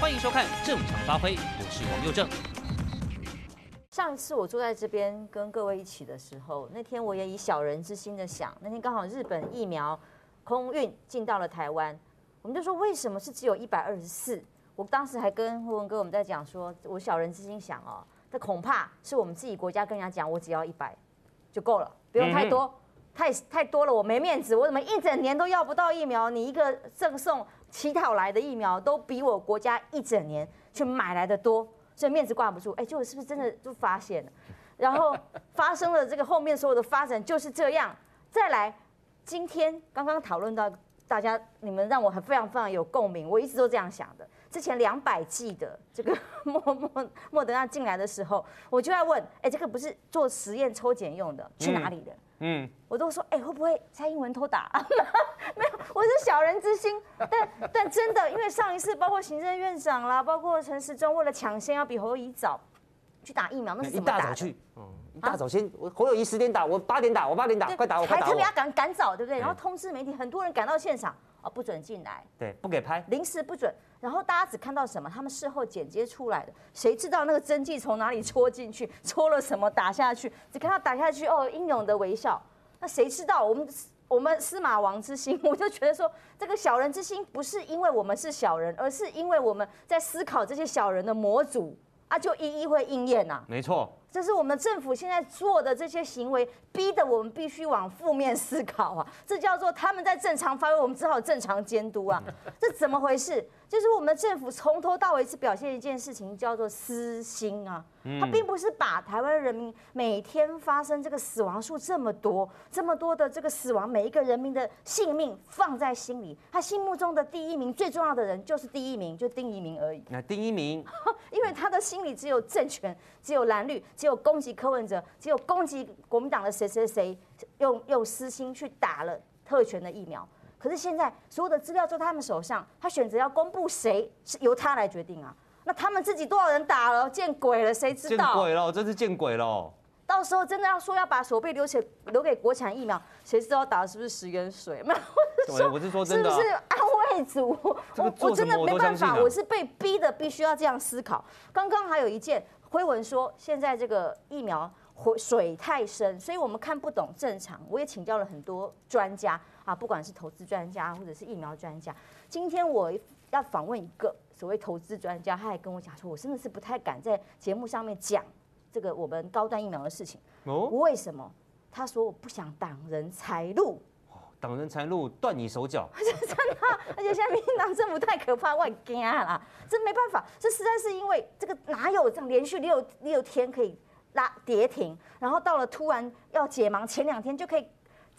欢迎收看《正常发挥》，我是王佑正。上一次我坐在这边跟各位一起的时候，那天我也以小人之心的想，那天刚好日本疫苗空运进到了台湾，我们就说为什么是只有一百二十四？我当时还跟胡文哥我们在讲说，我小人之心想哦，这恐怕是我们自己国家跟人家讲，我只要一百就够了，不用太多，嗯、太太多了我没面子，我怎么一整年都要不到疫苗？你一个赠送乞讨来的疫苗，都比我国家一整年去买来的多。所以面子挂不住，哎，结果是不是真的就发现了？然后发生了这个后面所有的发展就是这样。再来，今天刚刚讨论到大家，你们让我很非常非常有共鸣，我一直都这样想的。之前两百剂的这个莫莫莫德纳进来的时候，我就在问，哎，这个不是做实验抽检用的，去哪里的？嗯，我都说，哎、欸，会不会蔡英文偷打？没有，我是小人之心。但但真的，因为上一次包括行政院长啦，包括陈时中为了抢先要比侯友谊早去打疫苗，那是？一大早去，嗯，一大早先，我侯友宜十点打，我八点打，我八点打，快打我，快打我！还特别要赶赶早，对不对？然后通知媒体，很多人赶到现场，哦，不准进来，对，不给拍，临时不准。然后大家只看到什么？他们事后剪接出来的，谁知道那个针剂从哪里 戳进去，戳了什么打下去？只看到打下去，哦，英勇的微笑。那谁知道我们我们司马王之心？我就觉得说，这个小人之心不是因为我们是小人，而是因为我们在思考这些小人的模组啊，就一一会应验呐。没错。这是我们政府现在做的这些行为，逼得我们必须往负面思考啊！这叫做他们在正常发挥，我们只好正常监督啊！这怎么回事？就是我们的政府从头到尾只表现一件事情，叫做私心啊！他并不是把台湾人民每天发生这个死亡数这么多、这么多的这个死亡，每一个人民的性命放在心里。他心目中的第一名、最重要的人就是第一名，就丁一鸣而已。那第一名，因为他的心里只有政权，只有蓝绿。只有攻击柯文哲，只有攻击国民党的谁谁谁，用用私心去打了特权的疫苗。可是现在所有的资料在他们手上，他选择要公布谁是由他来决定啊。那他们自己多少人打了？见鬼了，谁知道？见鬼了，真是见鬼了。到时候真的要说要把手臂留起留给国产疫苗，谁知道打的是不是食盐水？没有，我是说真的，是不是安慰组？我我真的没办法，我是被逼的，必须要这样思考。刚刚还有一件。辉文说，现在这个疫苗水太深，所以我们看不懂正常。我也请教了很多专家啊，不管是投资专家或者是疫苗专家。今天我要访问一个所谓投资专家，他还跟我讲说，我真的是不太敢在节目上面讲这个我们高端疫苗的事情。哦，为什么？他说我不想挡人财路。挡人财路，断你手脚，真的，而且现在民进党政府太可怕，我很惊啦！这没办法，这实在是因为这个哪有这样连续六六天可以拉跌停，然后到了突然要解盲前两天就可以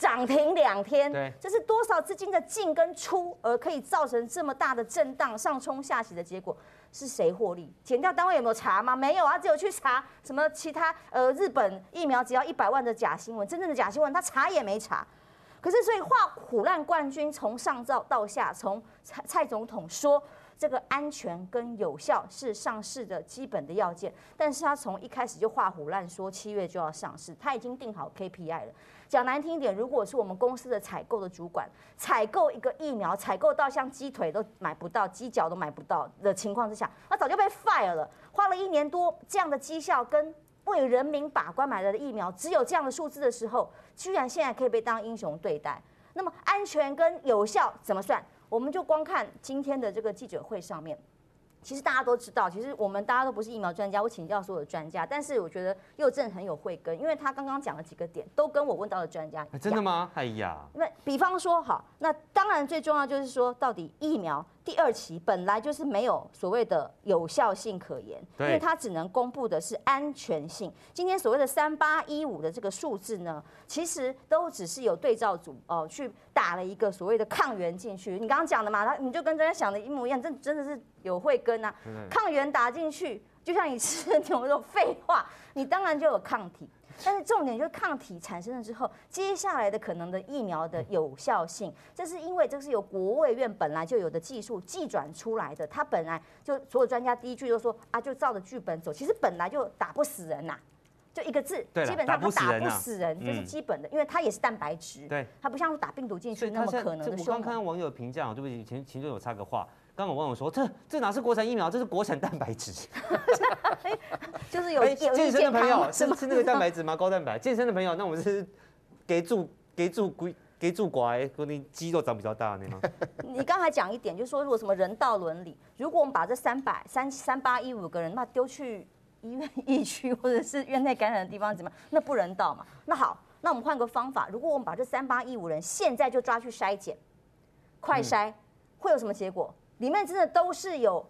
涨停两天，对，这是多少资金的进跟出，而可以造成这么大的震荡上冲下洗的结果，是谁获利？检调单位有没有查吗？没有啊，只有去查什么其他呃日本疫苗只要一百万的假新闻，真正的假新闻他查也没查。可是，所以画虎烂冠军从上到到下，从蔡蔡总统说这个安全跟有效是上市的基本的要件，但是他从一开始就画虎烂说七月就要上市，他已经定好 KPI 了。讲难听一点，如果是我们公司的采购的主管，采购一个疫苗，采购到像鸡腿都买不到，鸡脚都买不到的情况之下，他早就被 fire 了。花了一年多这样的绩效跟。为人民把关买来的疫苗，只有这样的数字的时候，居然现在可以被当英雄对待。那么安全跟有效怎么算？我们就光看今天的这个记者会上面。其实大家都知道，其实我们大家都不是疫苗专家，我请教所有的专家，但是我觉得又正很有慧根，因为他刚刚讲了几个点，都跟我问到的专家一样。真的吗？哎呀，那比方说，好，那当然最重要就是说，到底疫苗第二期本来就是没有所谓的有效性可言，因为它只能公布的是安全性。今天所谓的三八一五的这个数字呢，其实都只是有对照组哦去打了一个所谓的抗原进去。你刚刚讲的嘛，他你就跟专家想的一模一样，这真的是。有慧根啊，抗原打进去，就像你吃牛肉，废话，你当然就有抗体。但是重点就是抗体产生了之后，接下来的可能的疫苗的有效性，这是因为这是由国卫院本来就有的技术寄转出来的，它本来就所有专家第一句就说啊，就照着剧本走，其实本来就打不死人呐、啊，就一个字，基本上它打不死人，这是基本的，因为它也是蛋白质，对，它不像打病毒进去那么可能的。我刚看到网友评价，对不起，前前就有插个话。刚刚网友说，这这哪是国产疫苗，这是国产蛋白质。就是有有健身的朋友是吗吃那个蛋白质吗？高蛋白。健身的朋友，那我们是给住给住龟给助拐，说你肌肉长比较大，那吗？你刚才讲一点，就是说如果什么人道伦理，如果我们把这三百三三八一五个人那丢去医院疫区或者是院内感染的地方，怎么样？那不人道嘛？那好，那我们换个方法，如果我们把这三八一五人现在就抓去筛检，快筛、嗯、会有什么结果？里面真的都是有。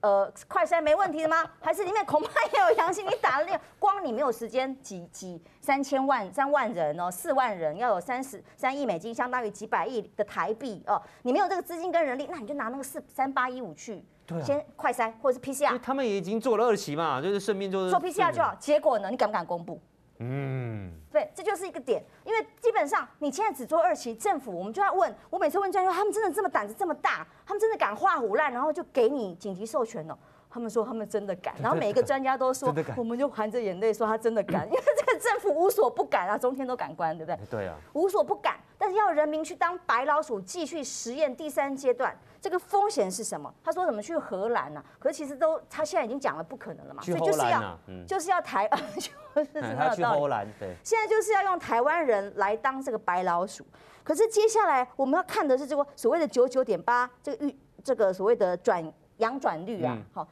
呃，快筛没问题的吗？还是里面恐怕也有阳性？你打了那个，光你没有时间几几三千万三万人哦，四万人要有三十三亿美金，相当于几百亿的台币哦。你没有这个资金跟人力，那你就拿那个四三八一五去，对啊、先快筛或者是 PCR。他们也已经做了二期嘛，就是顺便就是做 PCR 就好。结果呢，你敢不敢公布？嗯，对，这就是一个点，因为基本上你现在只做二期，政府我们就要问，我每次问专家，他们真的这么胆子这么大，他们真的敢画虎烂，然后就给你紧急授权了。他们说他们真的敢，然后每一个专家都说，我们就含着眼泪说他真的敢，因为这个政府无所不敢啊，中天都敢关，对不对？对啊，无所不敢，但是要人民去当白老鼠继续实验第三阶段，这个风险是什么？他说怎么去荷兰呢？可是其实都他现在已经讲了不可能了嘛，所以就是要就是要台，就是他去荷兰，对，现在就是要用台湾人来当这个白老鼠。可是接下来我们要看的是这个所谓的九九点八这个预这个所谓的转阳转率啊，好。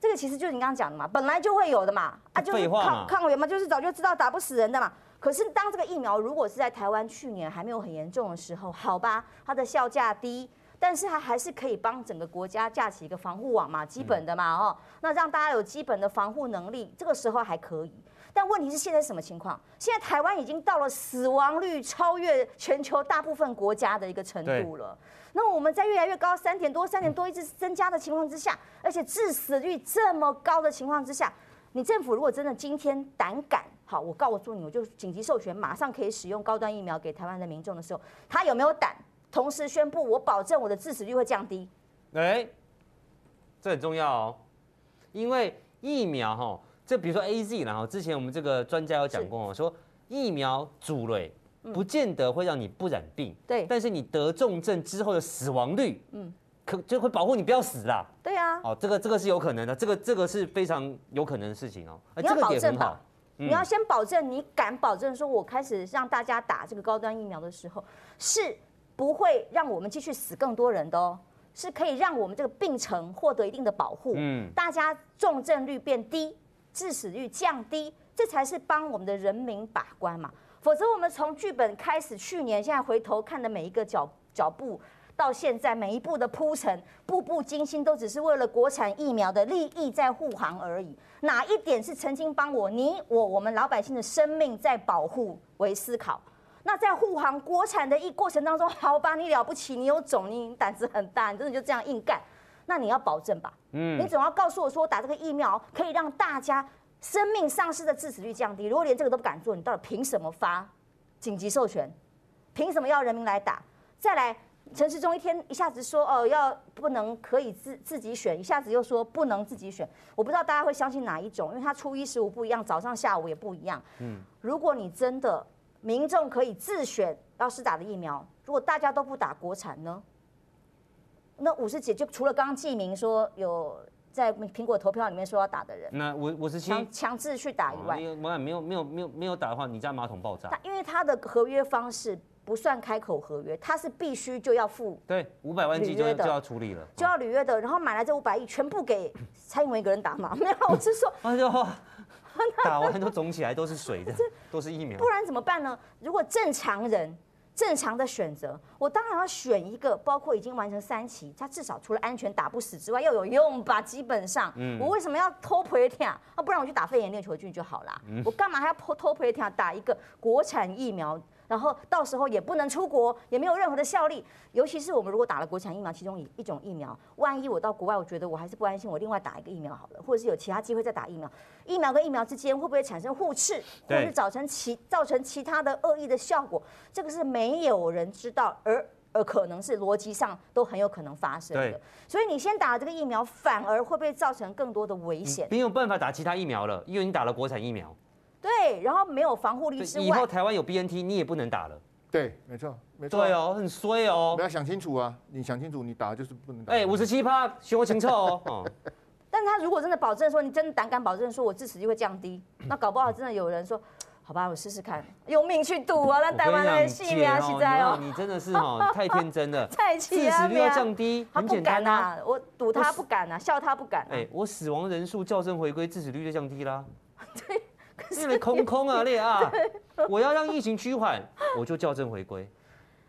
这个其实就是你刚刚讲的嘛，本来就会有的嘛，啊，就是抗抗原嘛，就是早就知道打不死人的嘛。可是当这个疫苗如果是在台湾去年还没有很严重的时候，好吧，它的效价低，但是它还是可以帮整个国家架起一个防护网嘛，基本的嘛，哦，那让大家有基本的防护能力，这个时候还可以。但问题是现在什么情况？现在台湾已经到了死亡率超越全球大部分国家的一个程度了。那我们在越来越高，三点多、三点多一直增加的情况之下，而且致死率这么高的情况之下，你政府如果真的今天胆敢，好，我告诉你，我就紧急授权，马上可以使用高端疫苗给台湾的民众的时候，他有没有胆同时宣布，我保证我的致死率会降低？哎，这很重要哦，因为疫苗哈，这比如说 AZ，然后之前我们这个专家有讲过哦，说疫苗主类。不见得会让你不染病，对，但是你得重症之后的死亡率，嗯，可就会保护你不要死啦。对啊，哦，这个这个是有可能的，这个这个是非常有可能的事情哦。你要保证吧，你要先保证，你敢保证说，我开始让大家打这个高端疫苗的时候，是不会让我们继续死更多人的哦，是可以让我们这个病程获得一定的保护，嗯，大家重症率变低，致死率降低，这才是帮我们的人民把关嘛。否则，我们从剧本开始，去年现在回头看的每一个脚脚步，到现在每一步的铺陈，步步惊心，都只是为了国产疫苗的利益在护航而已。哪一点是曾经帮我、你、我、我们老百姓的生命在保护为思考？那在护航国产的一过程当中，好吧，你了不起，你有种，你胆子很大，你真的就这样硬干？那你要保证吧？嗯，你总要告诉我说，打这个疫苗可以让大家。生命丧失的致死率降低，如果连这个都不敢做，你到底凭什么发紧急授权？凭什么要人民来打？再来，陈时中一天一下子说哦要不能可以自自己选，一下子又说不能自己选，我不知道大家会相信哪一种，因为他初一十五不一样，早上下午也不一样。嗯，如果你真的民众可以自选要施打的疫苗，如果大家都不打国产呢？那五十几就除了刚刚记名说有。在苹果投票里面说要打的人，那五五十七强强制去打以外，没有没有没有没有没有打的话，你家马桶爆炸。因为他的合约方式不算开口合约，他是必须就要付对五百万剂就就要处理了，就要履约的，然后买来这五百亿全部给蔡英文一个人打嘛？没有，我是说，哎呦，打完都肿起来都是水的，都是疫苗，不然怎么办呢？如果正常人。正常的选择，我当然要选一个，包括已经完成三期，它至少除了安全打不死之外，要有用吧？基本上，嗯我为什么要偷赔天啊？不然我去打肺炎链球菌就好了。我干嘛还要偷偷赔天打一个国产疫苗？然后到时候也不能出国，也没有任何的效力。尤其是我们如果打了国产疫苗，其中一一种疫苗，万一我到国外，我觉得我还是不安心，我另外打一个疫苗好了，或者是有其他机会再打疫苗。疫苗跟疫苗之间会不会产生互斥，或者是造成其造成其他的恶意的效果？这个是没有人知道，而而可能是逻辑上都很有可能发生的。所以你先打了这个疫苗，反而会不会造成更多的危险？没有办法打其他疫苗了，因为你打了国产疫苗。对，然后没有防护力之外，以后台湾有 BNT，你也不能打了。对，没错，没错。对哦，很衰哦。不要想清楚啊！你想清楚，你打就是不能打。哎，五十七趴，学我清楚 哦。但他如果真的保证说，你真的胆敢保证说我致死率会降低，那搞不好真的有人说，好吧，我试试看，用命去赌啊！那台湾的性命啊，现在哦，你真的是哦，太天真了。太气啊！致死率要降低，很简单啊。我赌他不敢啊，笑他不敢。哎，我死亡人数校正回归，致死率就降低啦。对，因为空空啊，列啊，我要让疫情趋缓，我就校正回归。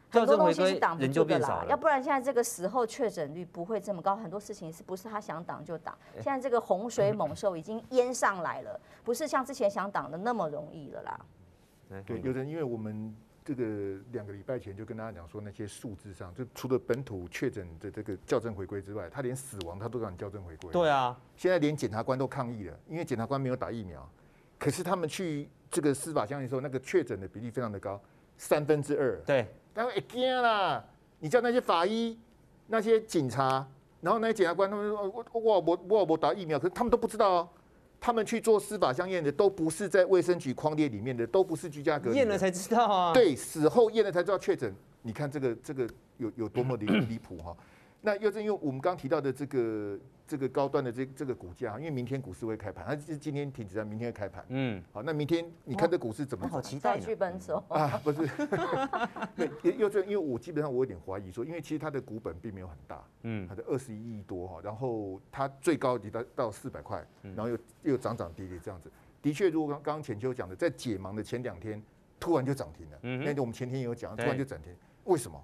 很多东西是挡不住的啦，要不然现在这个时候确诊率不会这么高。很多事情是不是他想挡就挡？现在这个洪水猛兽已经淹上来了，不是像之前想挡的那么容易了啦。对，有人因为我们这个两个礼拜前就跟大家讲说，那些数字上就除了本土确诊的这个校正回归之外，他连死亡他都让你校正回归。对啊，现在连检察官都抗议了，因为检察官没有打疫苗，可是他们去这个司法相应的时候，那个确诊的比例非常的高，三分之二。对。然后一惊啦！你叫那些法医、那些警察，然后那些检察官，他们说：“我我我我我打疫苗。”可是他们都不知道哦，他们去做司法相验的，都不是在卫生局框列里面的，都不是居家隔离。验了才知道啊。对，死后验了才知道确诊。你看这个这个有有多么离 离谱哈？那又正因为我们刚提到的这个。这个高端的这这个股价，因为明天股市会开盘，它是今天停止在明天会开盘。嗯，好，那明天你看这股市怎么？好期待剧本走啊，不是，对，又正，因为我基本上我有点怀疑说，因为其实它的股本并没有很大，嗯，它的二十一亿多哈，然后它最高到到四百块，然后又又涨涨跌跌这样子，的确，如果刚刚浅秋讲的，在解盲的前两天突然就涨停了，嗯，那我们前天也有讲，突然就涨停，为什么？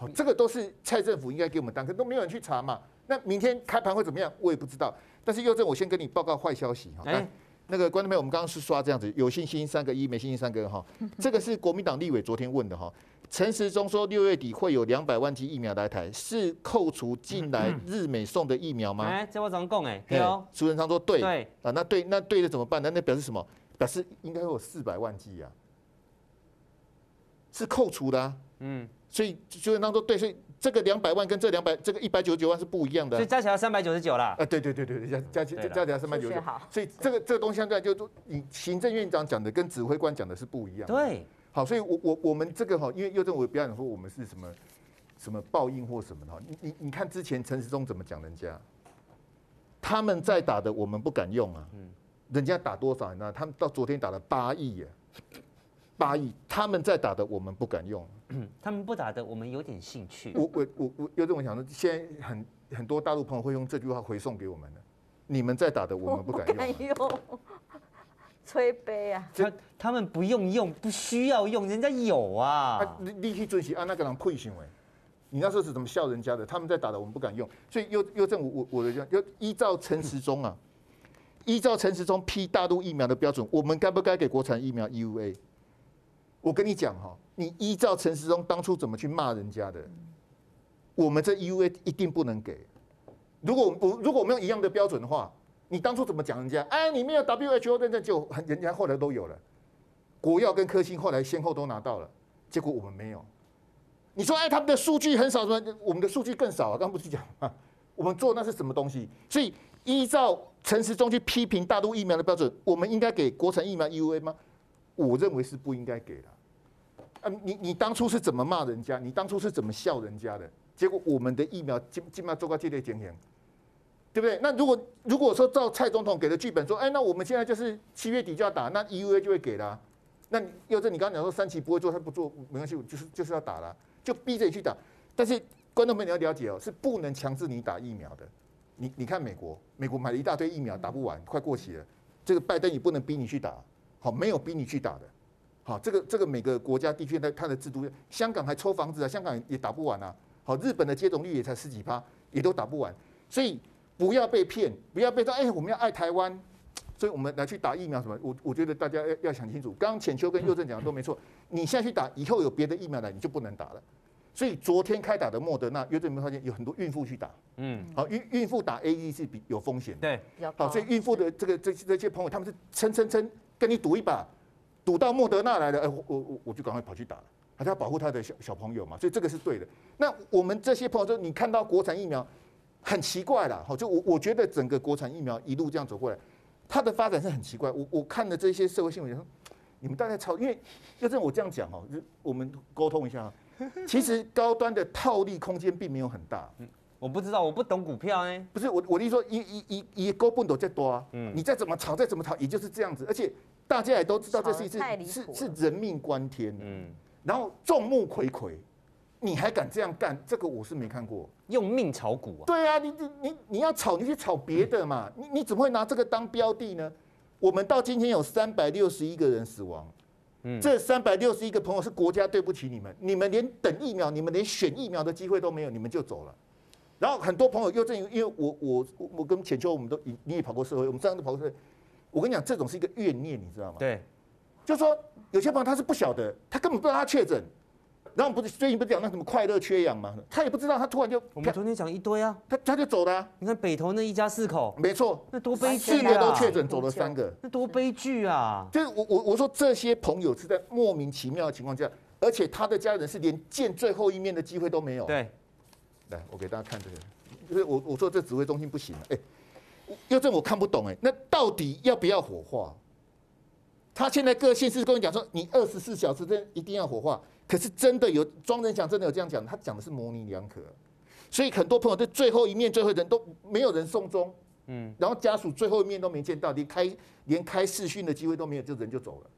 好，这个都是蔡政府应该给我们当，可都没有人去查嘛。那明天开盘会怎么样？我也不知道。但是佑正，我先跟你报告坏消息哈。来，那个观众朋友，我们刚刚是刷这样子，有信心三个一，没信心三个二哈。这个是国民党立委昨天问的哈。陈时中说六月底会有两百万剂疫苗来台，是扣除进来日美送的疫苗吗？哎，这我怎么讲哎？对哦。苏贞昌说对。对。啊，那对，那对的怎么办呢？那表示什么？表示应该会有四百万剂啊，是扣除的啊。嗯。所以苏贞昌说对，所以。这个两百万跟这两百这个一百九十九万是不一样的，所以加起来三百九十九啦。啊，对对对对，加加起加起来三百九十九。所以这个这个东西现在就你行政院长讲的跟指挥官讲的是不一样的。对，好，所以我我我们这个哈，因为右政委不要讲说我们是什么什么报应或什么的哈，你你你看之前陈时中怎么讲人家，他们在打的我们不敢用啊，嗯，人家打多少呢？他们到昨天打了八亿耶。八亿，他们在打的，我们不敢用。他们不打的，我们有点兴趣。我我我我有这种想说，现在很很多大陆朋友会用这句话回送给我们的。你们在打的，我们不敢用。敢用，吹杯啊！他他们不用用，不需要用，人家有啊。你你去准时按，那个人配行为。你那时候是怎么笑人家的？他们在打的，我们不敢用。所以又又正我我的讲，要依照陈时中啊，依照陈时中批大陆疫苗的标准，我们该不该给国产疫苗 EUA？我跟你讲哈，你依照陈时中当初怎么去骂人家的，我们这 U A 一定不能给。如果我如果我们用一样的标准的话，你当初怎么讲人家？哎，你没有 WHO 认证就人家后来都有了，国药跟科兴后来先后都拿到了，结果我们没有。你说哎，他们的数据很少，说我们的数据更少啊？刚不是讲啊，我们做那是什么东西？所以依照陈时中去批评大陆疫苗的标准，我们应该给国产疫苗 U A 吗？我认为是不应该给的。啊，你你当初是怎么骂人家？你当初是怎么笑人家的？结果我们的疫苗基基本上做个这类检验，对不对？那如果如果说照蔡总统给的剧本说，哎，那我们现在就是七月底就要打，那 EUA 就会给了。那又是你刚刚讲说三期不会做，他不做没关系，就是就是要打了，就逼着你去打。但是观众朋友你要了解哦，是不能强制你打疫苗的。你你看美国，美国买了一大堆疫苗，打不完，快过期了，这个拜登也不能逼你去打。好，没有逼你去打的。好，这个这个每个国家地区的它的制度，香港还抽房子啊，香港也打不完啊。好，日本的接种率也才十几趴，也都打不完。所以不要被骗，不要被说，哎，我们要爱台湾，所以我们来去打疫苗什么？我我觉得大家要要想清楚。刚刚浅秋跟佑正讲的都没错，你现在去打，以后有别的疫苗来，你就不能打了。所以昨天开打的莫德纳，佑正有没有发现有很多孕妇去打？嗯，好，孕孕妇打 A E 是比有风险的。对，好，所以孕妇的这个这这些朋友，他们是撑撑撑。跟你赌一把，赌到莫德纳来了，哎，我我我就赶快跑去打了，还是要保护他的小小朋友嘛，所以这个是对的。那我们这些朋友说，你看到国产疫苗很奇怪啦，好，就我我觉得整个国产疫苗一路这样走过来，它的发展是很奇怪。我我看的这些社会新闻说，你们大概超，因为要这样我这样讲哦，就我们沟通一下。其实高端的套利空间并没有很大。我不知道，我不懂股票哎。不是我，我的意思说，一、一、一、一高不懂再多啊。嗯。你再怎么炒，再怎么炒，也就是这样子。而且大家也都知道，这是一次是是人命关天。嗯。然后众目睽睽，你还敢这样干？这个我是没看过。用命炒股啊？对啊，你你你你要炒，你去炒别的嘛。你你怎么会拿这个当标的呢？我们到今天有三百六十一个人死亡。嗯。这三百六十一个朋友是国家对不起你们，你们连等疫苗，你们连选疫苗的机会都没有，你们就走了。然后很多朋友又正因为我我我跟浅秋我们都你你也跑过社会，我们三个都跑过社会。我跟你讲，这种是一个怨念，你知道吗？对，就是说有些朋友他是不晓得，他根本不知道他确诊。然后不是最近不是讲那什么快乐缺氧吗？他也不知道，他突然就我们昨天讲一堆啊，他他就走了、啊。你看北投那一家四口，没错，那多悲剧啊！四个都确诊，走了三个，那多悲剧啊！就是我我我说这些朋友是在莫名其妙的情况下，而且他的家人是连见最后一面的机会都没有。对，来我给大家看这个。就是我我说这指挥中心不行了，哎，又这我看不懂哎，那到底要不要火化？他现在各县市跟你讲说，你二十四小时内一定要火化，可是真的有庄人祥真的有这样讲，他讲的是模棱两可，所以很多朋友在最后一面、最后一人都没有人送终，嗯，然后家属最后一面都没见到，连开连开视讯的机会都没有，就人就走了，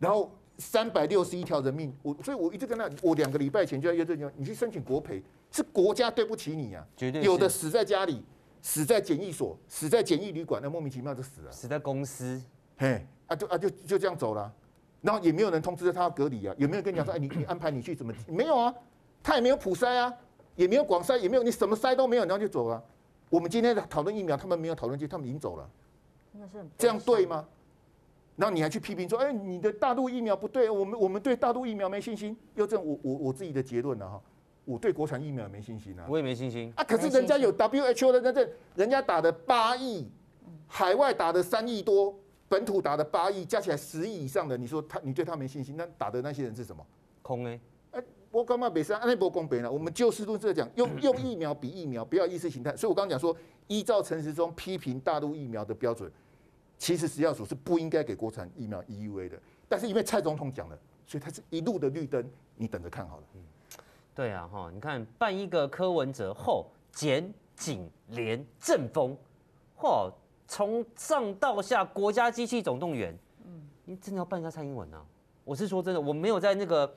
然后三百六十一条人命，我所以我一直跟他，我两个礼拜前就要约这个，你去申请国赔。是国家对不起你啊！绝对有的死在家里，死在检疫所，死在检疫旅馆，那莫名其妙就死了。死在公司，嘿，啊就啊就就这样走了，然后也没有人通知他要隔离啊，有没有跟你讲说，哎，你你安排你去怎么？没有啊，他也没有普筛啊，也没有广筛，也没有你什么筛都没有，然后就走了。我们今天讨论疫苗，他们没有讨论就，他们已经走了。这样对吗？然后你还去批评说，哎，你的大陆疫苗不对，我们我们对大陆疫苗没信心。又这我我我自己的结论了哈。我对国产疫苗没信心啊！我也没信心啊！可是人家有 WHO 的认证，人家打的八亿，海外打的三亿多，本土打的八亿，加起来十亿以上的，你说他，你对他没信心？那打的那些人是什么？空哎！哎，我干嘛北上？那波公北呢？我们就事论事讲，用用疫苗比疫苗，不要意识形态。所以我刚刚讲说，依照陈时中批评大陆疫苗的标准，其实食药署是不应该给国产疫苗 EUA 的。但是因为蔡总统讲了，所以他是一路的绿灯，你等着看好了。对啊，哈，你看办一个柯文哲后检警联政风，嚯，从上到下国家机器总动员，嗯，你真的要办一下蔡英文啊？我是说真的，我没有在那个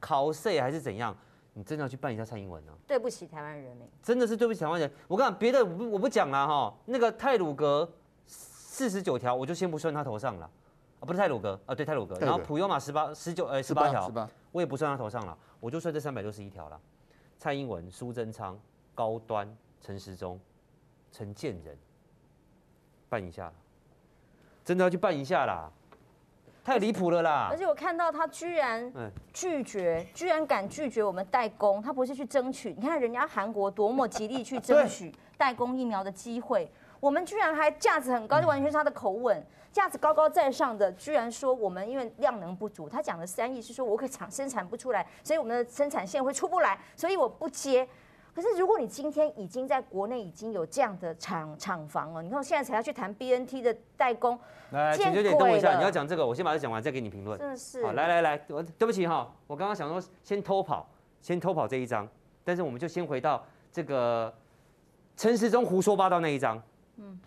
考试还是怎样，你真的要去办一下蔡英文啊？对不起台湾人民，真的是对不起台湾人。我跟你讲别的我不我不讲了哈，那个泰鲁阁四十九条，我就先不算他头上了，啊，不是泰鲁格啊，对泰鲁格，然后普悠玛十八十九呃十八条，我也不算他头上了。我就算这三百六十一条了，蔡英文、苏贞昌、高端、陈时中、陈建仁，办一下，真的要去办一下啦，太离谱了啦！而且我看到他居然拒绝，居然敢拒绝我们代工，他不是去争取，你看人家韩国多么极力去 争取代工疫苗的机会，我们居然还价值很高，就完全是他的口吻。价值高高在上的，居然说我们因为量能不足，他讲的三亿是说我可厂生产不出来，所以我们的生产线会出不来，所以我不接。可是如果你今天已经在国内已经有这样的厂厂房了，你看我现在才要去谈 BNT 的代工，来，请九姐等我一下，你要讲这个，我先把它讲完再给你评论。真的是。好，来来来，我对不起哈，我刚刚想说先偷跑，先偷跑这一张，但是我们就先回到这个陈时中胡说八道那一张。嗯。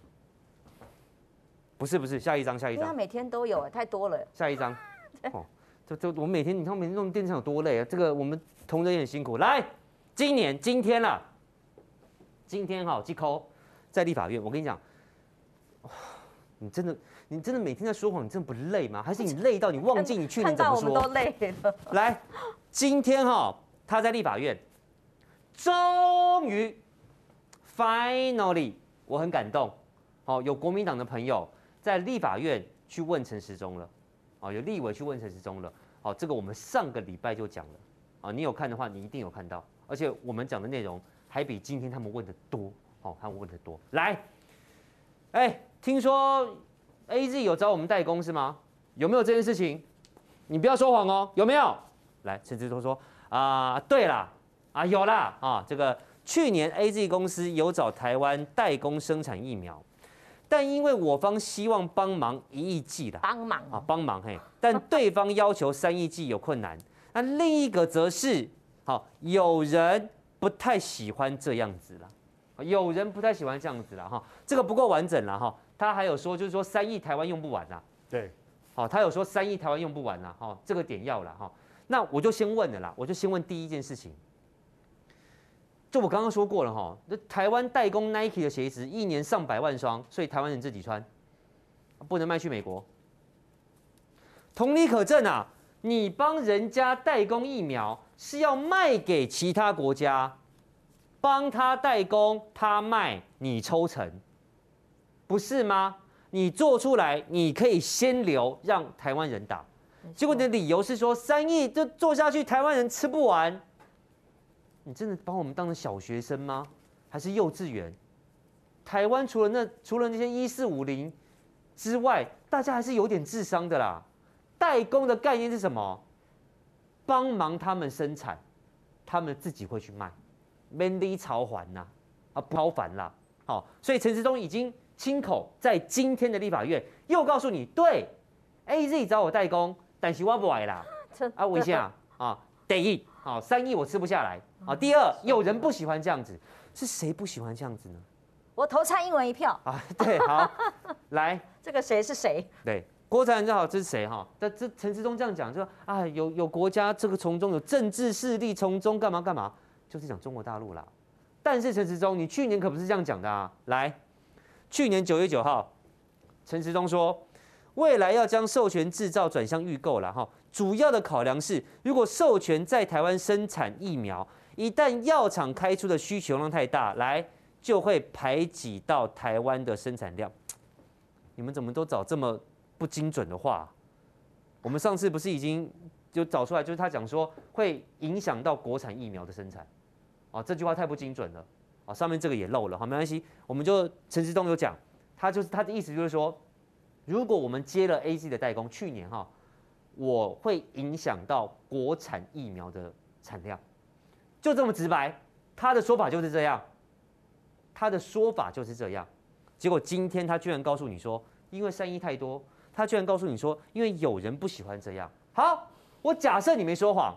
不是不是，下一张下一张。他每天都有，太多了。下一张，哦，就就我每天，你看每天弄电视上有多累啊！这个我们同仁也很辛苦。来，今年今天了，今天哈，季扣在立法院，我跟你讲，你真的你真的每天在说谎，你真的不累吗？还是你累到你忘记你去年怎么说？看到我们都累了。来，今天哈，他在立法院，终于，finally，我很感动。好，有国民党的朋友。在立法院去问陈时中了，啊，有立委去问陈时中了，好，这个我们上个礼拜就讲了，啊，你有看的话，你一定有看到，而且我们讲的内容还比今天他们问的多，哦，他们问的多。来，哎，听说 AZ 有找我们代工是吗？有没有这件事情？你不要说谎哦，有没有？来，陈时中说啊，对了，啊，有啦，啊，这个去年 AZ 公司有找台湾代工生产疫苗。但因为我方希望帮忙一亿剂啦，帮忙啊，帮忙嘿，但对方要求三亿剂有困难。那另一个则是，好，有人不太喜欢这样子了，有人不太喜欢这样子了哈，这个不够完整了哈。他还有说，就是说三亿台湾用不完啦，对，好，他有说三亿台湾用不完啦，哈，这个点要了哈。那我就先问了啦，我就先问第一件事情，就我刚刚说过了哈，那台湾代工 Nike 的鞋子一年上百万双，所以台湾人自己穿，不能卖去美国。同理可证啊。你帮人家代工疫苗是要卖给其他国家，帮他代工，他卖，你抽成，不是吗？你做出来，你可以先留，让台湾人打。结果你的理由是说三亿就做下去，台湾人吃不完。你真的把我们当成小学生吗？还是幼稚园？台湾除了那除了那些一四五零之外，大家还是有点智商的啦。代工的概念是什么？帮忙他们生产，他们自己会去卖，免你操烦呐，啊，不好烦啦。好，所以陈时中已经亲口在今天的立法院又告诉你，对，AZ 找我代工，但是我不来啦。啊，我一下啊，得意，好，三亿我吃不下来。啊，第二，有人不喜欢这样子，是谁不喜欢这样子呢？我投蔡英文一票。啊，对，好，来，这个谁是谁？对。国产人正好，这是谁哈？但这陈时中这样讲，就说啊，有有国家这个从中有政治势力从中干嘛干嘛，就是讲中国大陆啦。但是陈时中，你去年可不是这样讲的啊。来，去年九月九号，陈时中说，未来要将授权制造转向预购了哈。主要的考量是，如果授权在台湾生产疫苗，一旦药厂开出的需求量太大，来就会排挤到台湾的生产量。你们怎么都找这么？不精准的话，我们上次不是已经就找出来，就是他讲说会影响到国产疫苗的生产，啊，这句话太不精准了，啊，上面这个也漏了，好，没关系，我们就陈时中有讲，他就是他的意思就是说，如果我们接了 AZ 的代工，去年哈，我会影响到国产疫苗的产量，就这么直白，他的说法就是这样，他的说法就是这样，结果今天他居然告诉你说，因为三亿太多。他居然告诉你说，因为有人不喜欢这样。好，我假设你没说谎，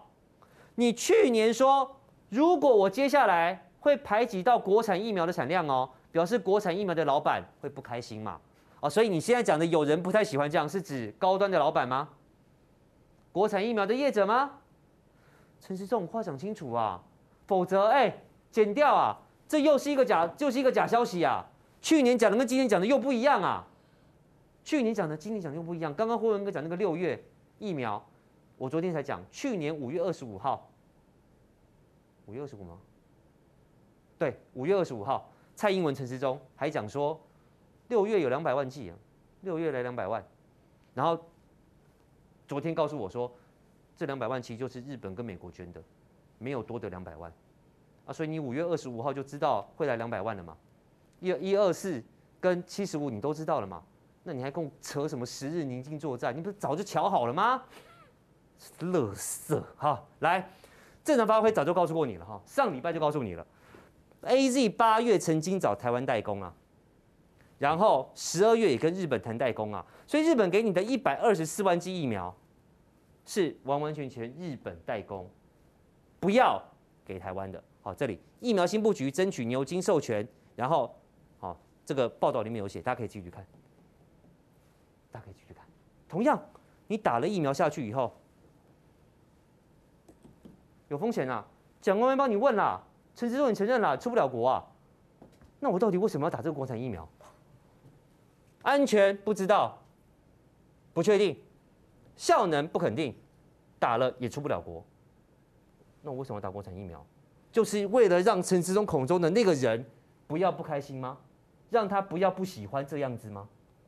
你去年说，如果我接下来会排挤到国产疫苗的产量哦，表示国产疫苗的老板会不开心嘛？哦，所以你现在讲的有人不太喜欢这样，是指高端的老板吗？国产疫苗的业者吗？陈时中话讲清楚啊，否则哎，剪掉啊，这又是一个假，就是一个假消息啊。去年讲的跟今天讲的又不一样啊。去年讲的，今年讲的又不一样。刚刚霍文哥讲那个六月疫苗，我昨天才讲，去年五月二十五号，五月二十五吗？对，五月二十五号，蔡英文、陈时中还讲说，六月有两百万剂啊，六月来两百万，然后昨天告诉我说，这两百万其实就是日本跟美国捐的，没有多的两百万啊，所以你五月二十五号就知道会来两百万了嘛？一、一二四跟七十五你都知道了嘛？那你还跟我扯什么十日宁静作战？你不是早就瞧好了吗？乐色哈，来，正常发挥早就告诉过你了哈，上礼拜就告诉你了。AZ 八月曾经找台湾代工啊，然后十二月也跟日本谈代工啊，所以日本给你的一百二十四万剂疫苗是完完全全日本代工，不要给台湾的。好，这里疫苗新布局争取牛津授权，然后好，这个报道里面有写，大家可以继续看。大家可以继续看。同样，你打了疫苗下去以后，有风险啊！蒋万安帮你问了，陈志忠你承认了，出不了国啊？那我到底为什么要打这个国产疫苗？安全不知道，不确定，效能不肯定，打了也出不了国。那我为什么打国产疫苗？就是为了让陈时中口中的那个人不要不开心吗？让他不要不喜欢这样子吗？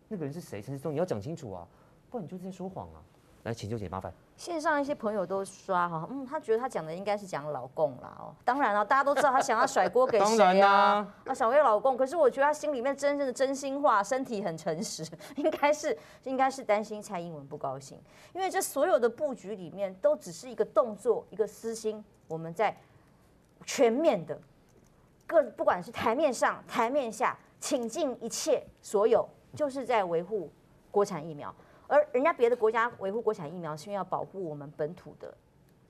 那个人是谁？陈时中，你要讲清楚啊，不然你就是在说谎啊！来，请求姐麻烦。线上一些朋友都刷哈，嗯，他觉得他讲的应该是讲老公啦哦。当然了，大家都知道他想要甩锅给 谁啊？啊，小薇老公。可是我觉得他心里面真正的真心话，身体很诚实，应该是应该是担心蔡英文不高兴，因为这所有的布局里面都只是一个动作，一个私心。我们在全面的各，不管是台面上、台面下。倾尽一切所有，就是在维护国产疫苗。而人家别的国家维护国产疫苗，是因为要保护我们本土的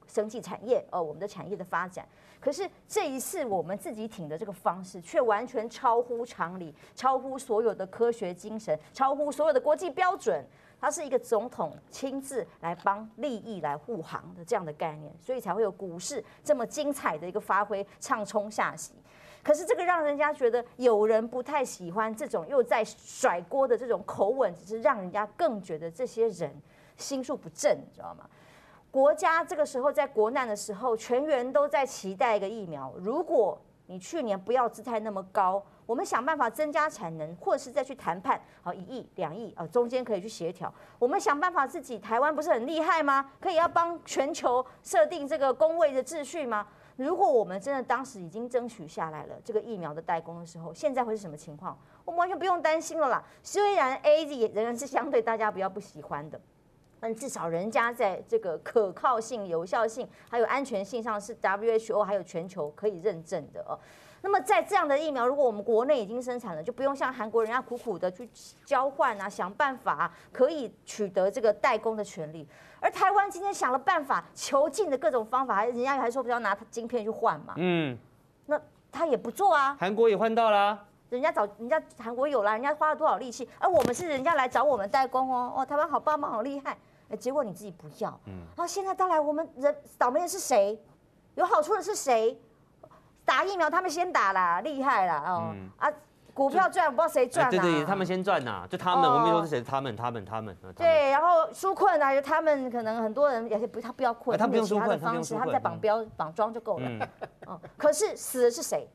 生技产业，呃，我们的产业的发展。可是这一次我们自己挺的这个方式，却完全超乎常理，超乎所有的科学精神，超乎所有的国际标准。它是一个总统亲自来帮利益来护航的这样的概念，所以才会有股市这么精彩的一个发挥，畅冲下洗。可是这个让人家觉得有人不太喜欢这种又在甩锅的这种口吻，只是让人家更觉得这些人心术不正，你知道吗？国家这个时候在国难的时候，全员都在期待一个疫苗。如果你去年不要姿态那么高，我们想办法增加产能，或是再去谈判，好一亿两亿啊，中间可以去协调。我们想办法自己，台湾不是很厉害吗？可以要帮全球设定这个公卫的秩序吗？如果我们真的当时已经争取下来了这个疫苗的代工的时候，现在会是什么情况？我们完全不用担心了啦。虽然 AZ 仍然是相对大家比较不喜欢的，但至少人家在这个可靠性、有效性还有安全性上是 WHO 还有全球可以认证的哦。那么在这样的疫苗，如果我们国内已经生产了，就不用像韩国人家苦苦的去交换啊，想办法啊，可以取得这个代工的权利。而台湾今天想了办法，囚禁的各种方法，还人家还说不要拿晶片去换嘛。嗯，那他也不做啊。韩国也换到了，人家找人家韩国有了，人家花了多少力气，而我们是人家来找我们代工哦。哦，台湾好棒棒，好厉害。哎，结果你自己不要。嗯。然后现在当然我们人倒霉的是谁？有好处的是谁？打疫苗，他们先打啦，厉害啦哦、嗯、啊，股票赚，不知道谁赚、啊、对，对对，他们先赚呐，就他们，哦、我们说是谁？他们，他们，他们。对，然后纾困啊，就他们可能很多人也不，他不要困，他们有其他的方式，他们在绑标绑桩就够了。嗯，哦，可是死的是谁？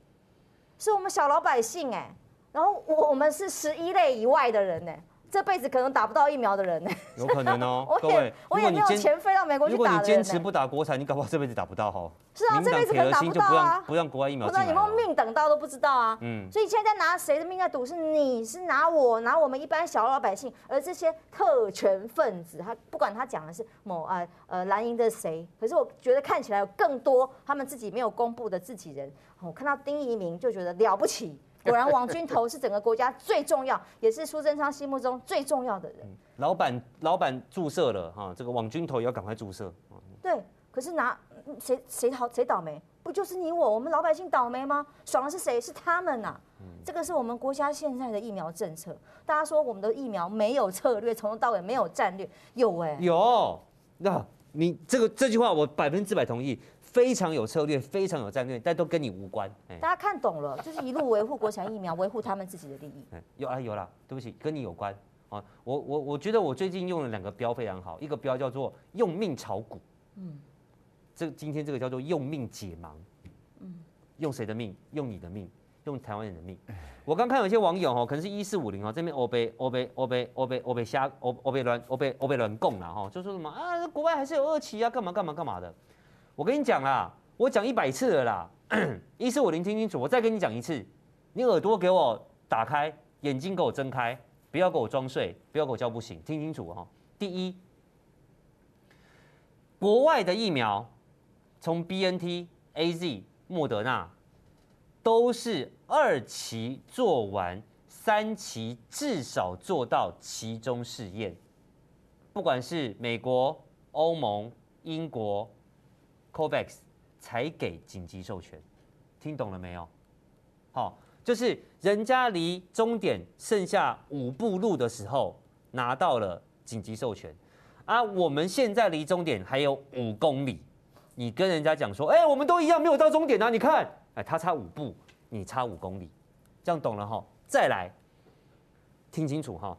是我们小老百姓哎，然后我我们是十一类以外的人呢。这辈子可能打不到疫苗的人呢？有可能哦。我也我也没有钱飞到美国去打。如果你坚持不打国产，你搞不好这辈子打不到哈。是啊，这辈子可能打不到啊。不让国外疫苗。不知道有没有命等到都不知道啊。嗯。所以现在在拿谁的命在赌？是你是拿我拿我们一般小老百姓，而这些特权分子，他不管他讲的是某啊呃蓝营的谁，可是我觉得看起来有更多他们自己没有公布的自己人。我看到丁一鸣就觉得了不起。果然，网军头是整个国家最重要，也是苏贞昌心目中最重要的人。老板，老板注射了哈，这个网军头也要赶快注射。对，可是拿谁谁好谁倒霉？不就是你我我们老百姓倒霉吗？爽的是谁？是他们呐、啊。这个是我们国家现在的疫苗政策。大家说我们的疫苗没有策略，从头到尾没有战略，有哎、欸，有。那你这个这句话我百分之百同意。非常有策略，非常有战略，但都跟你无关。大家看懂了，就是一路维护国产疫苗，维护他们自己的利益。有啊，有啦，对不起，跟你有关。啊，我我我觉得我最近用了两个标非常好，一个标叫做用命炒股，嗯，这今天这个叫做用命解盲，嗯，用谁的命？用你的命，用台湾人的命。我刚看有些网友哦，可能是一四五零哦，这边欧贝欧贝欧贝欧贝欧贝瞎欧欧贝乱欧贝欧贝乱供了哈，就说什么啊，国外还是有二期啊，干嘛干嘛干嘛的。我跟你讲啦，我讲一百次了啦，一四五零听清楚，我再跟你讲一次，你耳朵给我打开，眼睛给我睁开，不要给我装睡，不要给我叫不醒，听清楚哈。第一，国外的疫苗，从 BNT、AZ、莫德纳，都是二期做完，三期至少做到期中试验，不管是美国、欧盟、英国。COVAX 才给紧急授权，听懂了没有？好，就是人家离终点剩下五步路的时候拿到了紧急授权，啊，我们现在离终点还有五公里，你跟人家讲说，哎，我们都一样，没有到终点啊，你看，哎，他差五步，你差五公里，这样懂了哈？再来，听清楚哈，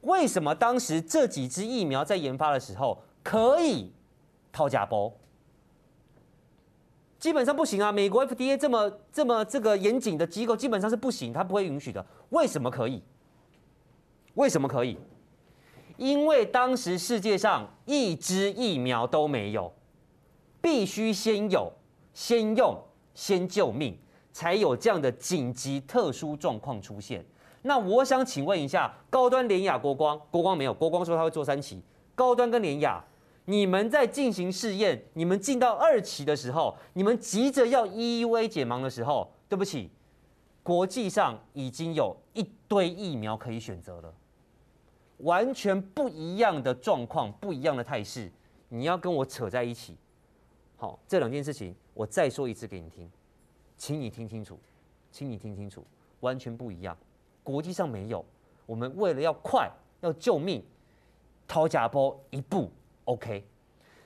为什么当时这几支疫苗在研发的时候可以掏假包？基本上不行啊！美国 FDA 这么这么这个严谨的机构，基本上是不行，它不会允许的。为什么可以？为什么可以？因为当时世界上一支疫苗都没有，必须先有、先用、先救命，才有这样的紧急特殊状况出现。那我想请问一下，高端联雅国光，国光没有，国光说他会做三期，高端跟联雅。你们在进行试验，你们进到二期的时候，你们急着要 EUA 解盲的时候，对不起，国际上已经有一堆疫苗可以选择了，完全不一样的状况，不一样的态势，你要跟我扯在一起。好，这两件事情我再说一次给你听，请你听清楚，请你听清楚，完全不一样。国际上没有，我们为了要快，要救命，掏假包一步 OK。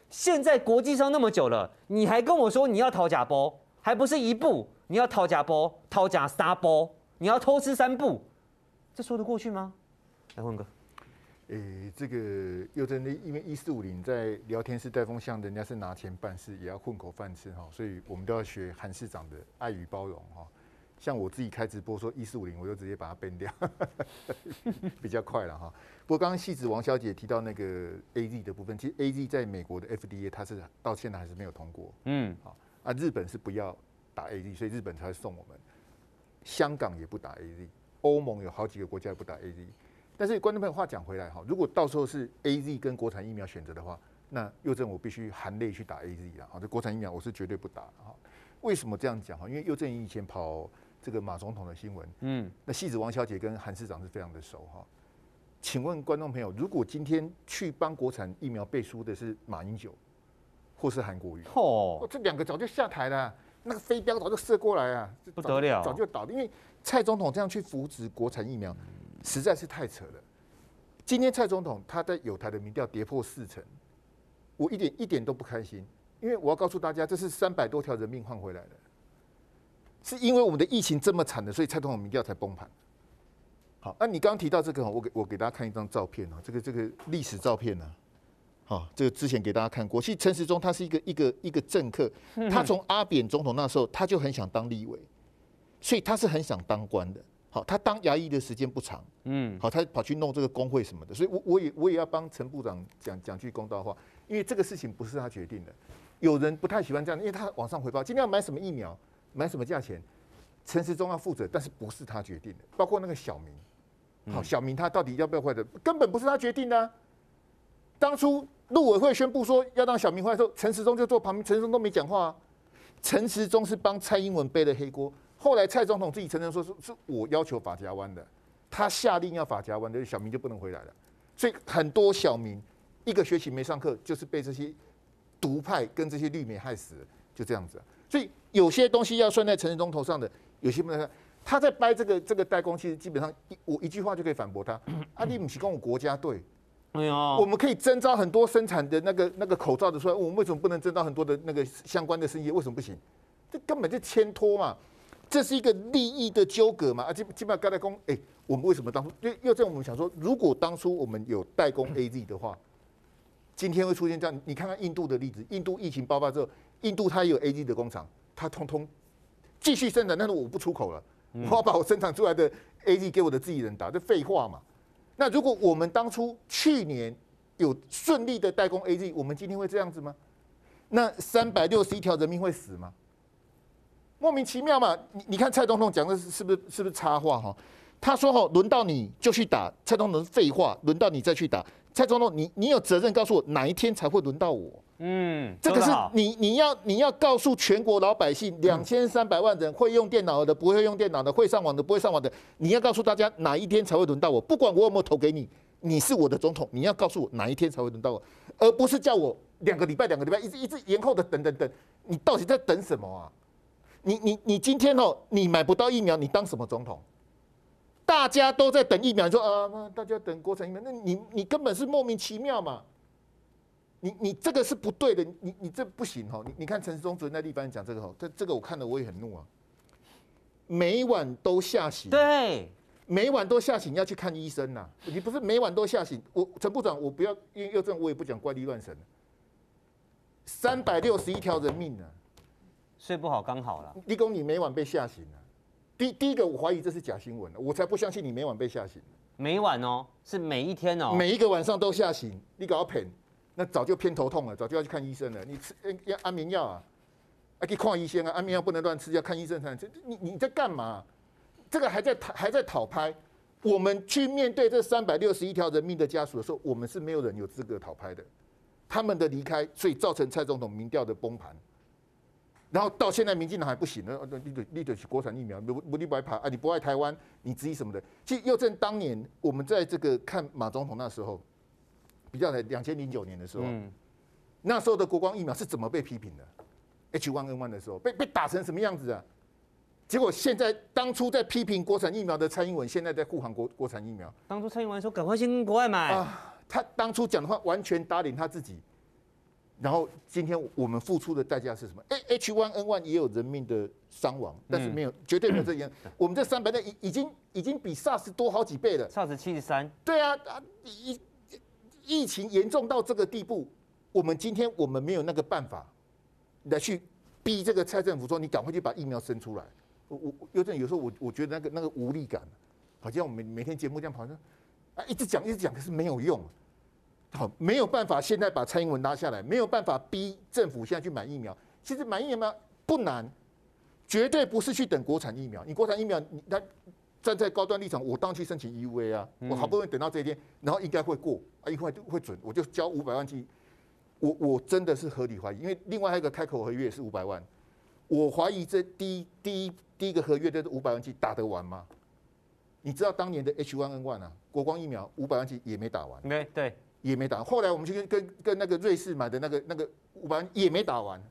现在国际上那么久了，你还跟我说你要掏假包，还不是一步？你要掏假包，掏假三包，你要偷吃三步，这说得过去吗？来，问哥。诶、欸，这个又真的，因为一四五零在聊天室带风向，人家是拿钱办事，也要混口饭吃哈，所以我们都要学韩市长的爱与包容哈。像我自己开直播说一四五零，我就直接把它 ban 掉，比较快了哈。不过刚刚戏子王小姐提到那个 A Z 的部分，其实 A Z 在美国的 F D A 它是到现在还是没有通过，嗯，好啊，日本是不要打 A Z，所以日本才会送我们。香港也不打 A Z，欧盟有好几个国家也不打 A Z。但是观众朋友话讲回来哈，如果到时候是 A Z 跟国产疫苗选择的话，那佑正我必须含泪去打 A Z 了。好，这国产疫苗我是绝对不打哈。为什么这样讲哈？因为佑正以前跑这个马总统的新闻，嗯，那戏子王小姐跟韩市长是非常的熟哈。请问观众朋友，如果今天去帮国产疫苗背书的是马英九，或是韩国瑜，哦，这两个早就下台了，那个飞镖早就射过来啊，不得了，早就倒了。因为蔡总统这样去扶植国产疫苗。实在是太扯了！今天蔡总统他在有台的民调跌破四成，我一点一点都不开心，因为我要告诉大家，这是三百多条人命换回来的，是因为我们的疫情这么惨的，所以蔡总统民调才崩盘。好，那你刚刚提到这个，我给我给大家看一张照片啊，这个这个历史照片呢，好，这个之前给大家看过。其实陈时中他是一个一个一个政客，他从阿扁总统那时候他就很想当立委，所以他是很想当官的。好，他当牙医的时间不长，嗯，好，他跑去弄这个工会什么的，所以我我也我也要帮陈部长讲讲句公道话，因为这个事情不是他决定的，有人不太喜欢这样，因为他往上回报，今天要买什么疫苗，买什么价钱，陈时中要负责，但是不是他决定的，包括那个小明，好，小明他到底要不要回的，根本不是他决定的啊，当初陆委会宣布说要让小明回来的时候，陈时中就坐旁边，陈时中都没讲话啊，陈时中是帮蔡英文背了黑锅。后来蔡总统自己承认说是是我要求法家湾的，他下令要法家湾的，小明就不能回来了。所以很多小明一个学期没上课，就是被这些独派跟这些绿媒害死，就这样子。所以有些东西要算在陈时中头上的，有些不能算。他在掰这个这个代工，其实基本上一我一句话就可以反驳他。阿里姆提供我国家队，哎呀，我们可以征召很多生产的那个那个口罩的出来，我们为什么不能征召很多的那个相关的生意？为什么不行？这根本就牵拖嘛。这是一个利益的纠葛嘛？啊，基基本上刚才工，哎，我们为什么当初又又在我们想说，如果当初我们有代工 AZ 的话，今天会出现这样？你看看印度的例子，印度疫情爆发之后，印度它也有 AZ 的工厂，它通通继续生产，但是我不出口了，我要把我生产出来的 AZ 给我的自己人打，这废话嘛？那如果我们当初去年有顺利的代工 AZ，我们今天会这样子吗？那三百六十一条人命会死吗？莫名其妙嘛？你你看蔡总统讲的是是不是是不是插话哈？他说哈，轮到你就去打。蔡总统是废话，轮到你再去打。蔡总统，你你有责任告诉我哪一天才会轮到我？嗯，这个是你你要你要告诉全国老百姓，两千三百万人会用电脑的，不会用电脑的，会上网的，不会上网的，你要告诉大家哪一天才会轮到我？不管我有没有投给你，你是我的总统，你要告诉我哪一天才会轮到我，而不是叫我两个礼拜两个礼拜一直一直延后的等等等，你到底在等什么啊？你你你今天哦，你买不到疫苗，你当什么总统？大家都在等疫苗，你说啊，那大家等国产疫苗，那你你根本是莫名其妙嘛？你你这个是不对的，你你这不行哈！你你看陈世忠昨天在立法院讲这个哈，这这个我看了我也很怒啊，每晚都吓醒，对，每晚都吓醒要去看医生呐，你不是每晚都吓醒？我陈部长，我不要因为又这样，我也不讲怪力乱神，三百六十一条人命呢。睡不好刚好了。立功，你每晚被吓醒了。第第一个，我怀疑这是假新闻，我才不相信你每晚被吓醒。每晚哦，是每一天哦，每一个晚上都吓醒。你搞要骗，那早就偏头痛了，早就要去看医生了。你吃要安眠药啊？啊，去看医生啊？安眠药不能乱吃，要看医生才。这你你在干嘛？这个还在还在讨拍。我们去面对这三百六十一条人命的家属的时候，我们是没有人有资格讨拍的。他们的离开，所以造成蔡总统民调的崩盘。然后到现在民进党还不行了，你得你得去国产疫苗，不不你不爱爬啊，你不爱台湾，你质疑什么的？其实又正当年我们在这个看马总统那时候，比较在两千零九年的时候，嗯、那时候的国光疫苗是怎么被批评的？H1N1 的时候被被打成什么样子啊？结果现在当初在批评国产疫苗的蔡英文，现在在护航国国产疫苗。当初蔡英文说赶快先跟国外买啊，他当初讲的话完全打脸他自己。然后今天我们付出的代价是什么？哎，H1N1 也有人命的伤亡，但是没有绝对没有这样。我们这三百例已已经已经比 SARS 多好几倍了。SARS 七十三。对啊，疫疫情严重到这个地步，我们今天我们没有那个办法来去逼这个蔡政府说你赶快去把疫苗生出来。我我有阵有时候我我觉得那个那个无力感，好像我们每天节目这样跑，啊一直讲一直讲，可是没有用。好，没有办法，现在把蔡英文拉下来，没有办法逼政府现在去买疫苗。其实买疫苗不难，绝对不是去等国产疫苗。你国产疫苗，你他 站在高端立场，我当去申请 EUA 啊，我好不容易等到这一天，然后应该会过啊，一会会准，我就交五百万剂。我我真的是合理怀疑，因为另外还有一个开口合约也是五百万，我怀疑这第一第一第一个合约的五百万剂打得完吗？你知道当年的 H1N1 啊，国光疫苗五百万剂也没打完。对对。也没打，后来我们去跟跟跟那个瑞士买的那个那个五百万也没打完。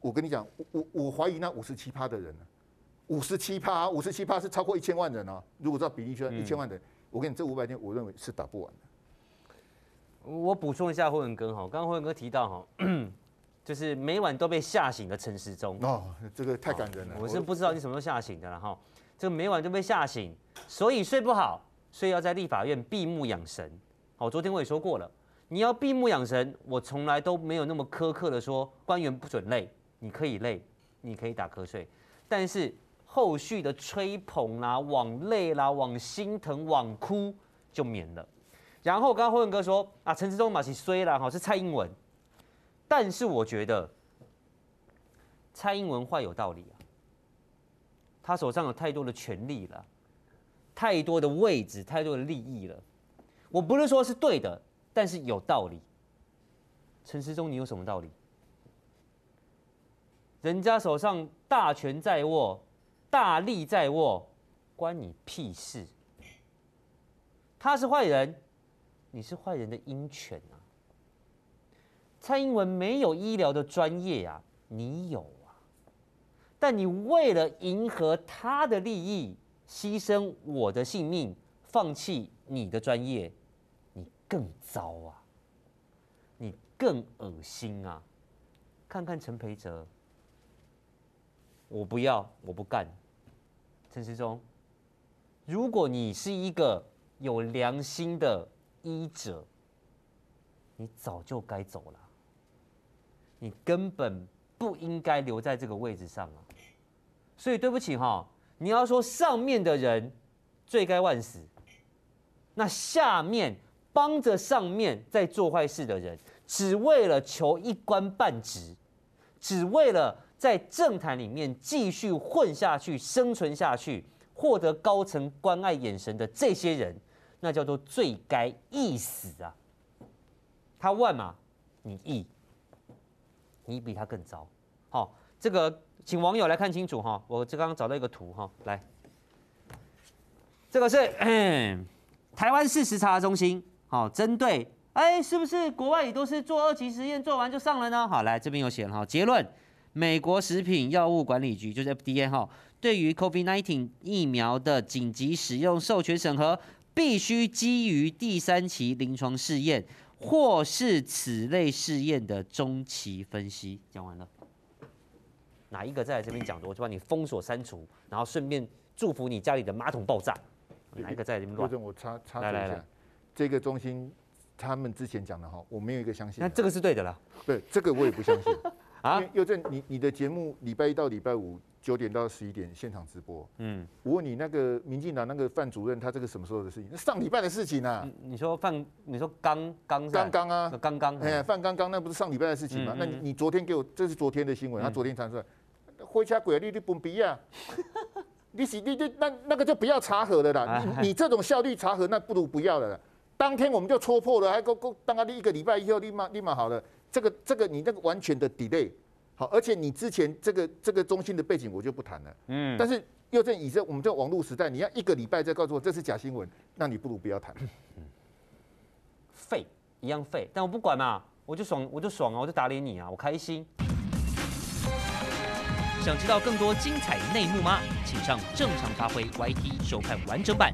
我跟你讲，我我怀疑那五十七趴的人，五十七趴，五十七趴是超过一千万人哦。如果照比例算，一千万人，我跟你这五百天，我认为是打不完的。我补充一下，辉文哥哈，刚刚辉文哥提到哈，就是每晚都被吓醒的陈时中哦，这个太感人了。我是不知道你什么时候吓醒的了哈，这个每晚都被吓醒，所以睡不好，所以要在立法院闭目养神。好，昨天我也说过了，你要闭目养神，我从来都没有那么苛刻的说官员不准累，你可以累，你可以打瞌睡，但是后续的吹捧啦、往累啦、往心疼、往哭就免了。然后刚刚辉文哥说啊，陈时中马是衰了哈，是蔡英文，但是我觉得蔡英文话有道理啊，他手上有太多的权力了，太多的位置，太多的利益了。我不是说是对的，但是有道理。陈时中，你有什么道理？人家手上大权在握，大利在握，关你屁事？他是坏人，你是坏人的鹰犬啊！蔡英文没有医疗的专业啊，你有啊。但你为了迎合他的利益，牺牲我的性命，放弃你的专业。你更糟啊！你更恶心啊！看看陈培哲，我不要，我不干。陈时中，如果你是一个有良心的医者，你早就该走了。你根本不应该留在这个位置上啊！所以对不起哈，你要说上面的人罪该万死，那下面。帮着上面在做坏事的人，只为了求一官半职，只为了在政坛里面继续混下去、生存下去、获得高层关爱眼神的这些人，那叫做罪该縊死啊！他万嘛，你义，你比他更糟。好，这个请网友来看清楚哈，我这刚刚找到一个图哈，来，这个是 台湾事实查中心。好，针对，哎，是不是国外也都是做二期实验，做完就上了呢？好，来这边有写了哈，结论，美国食品药物管理局就是 FDA 哈，对于 COVID-19 疫苗的紧急使用授权审核，必须基于第三期临床试验或是此类试验的中期分析。讲完了，哪一个在这边讲的，我就把你封锁删除，然后顺便祝福你家里的马桶爆炸。哪一个在这边乱？我插插来来来。这个中心，他们之前讲的哈，我没有一个相信。那这个是对的啦。对，这个我也不相信啊。又正，你你的节目礼拜一到礼拜五九点到十一点现场直播。嗯。我问你，那个民进党那个范主任，他这个什么时候的事情？上礼拜的事情啊。你说范，你说刚刚刚刚啊，刚刚。哎，范刚刚那不是上礼拜的事情吗？那你你昨天给我，这是昨天的新闻，他昨天传出来，灰车鬼，你你不比啊？你是你你那那个就不要查核了啦。你你这种效率查核，那不如不要了。当天我们就戳破了，还够够，当他一个礼拜以后立马立马好了。这个这个你那个完全的 delay，好，而且你之前这个这个中心的背景我就不谈了。嗯，但是又在以这我们这网络时代，你要一个礼拜再告诉我这是假新闻，那你不如不要谈。废一样废，但我不管嘛，我就爽，我就爽啊，我就打脸你啊，我开心。想知道更多精彩内幕吗？请上正常发挥 YT 收看完整版。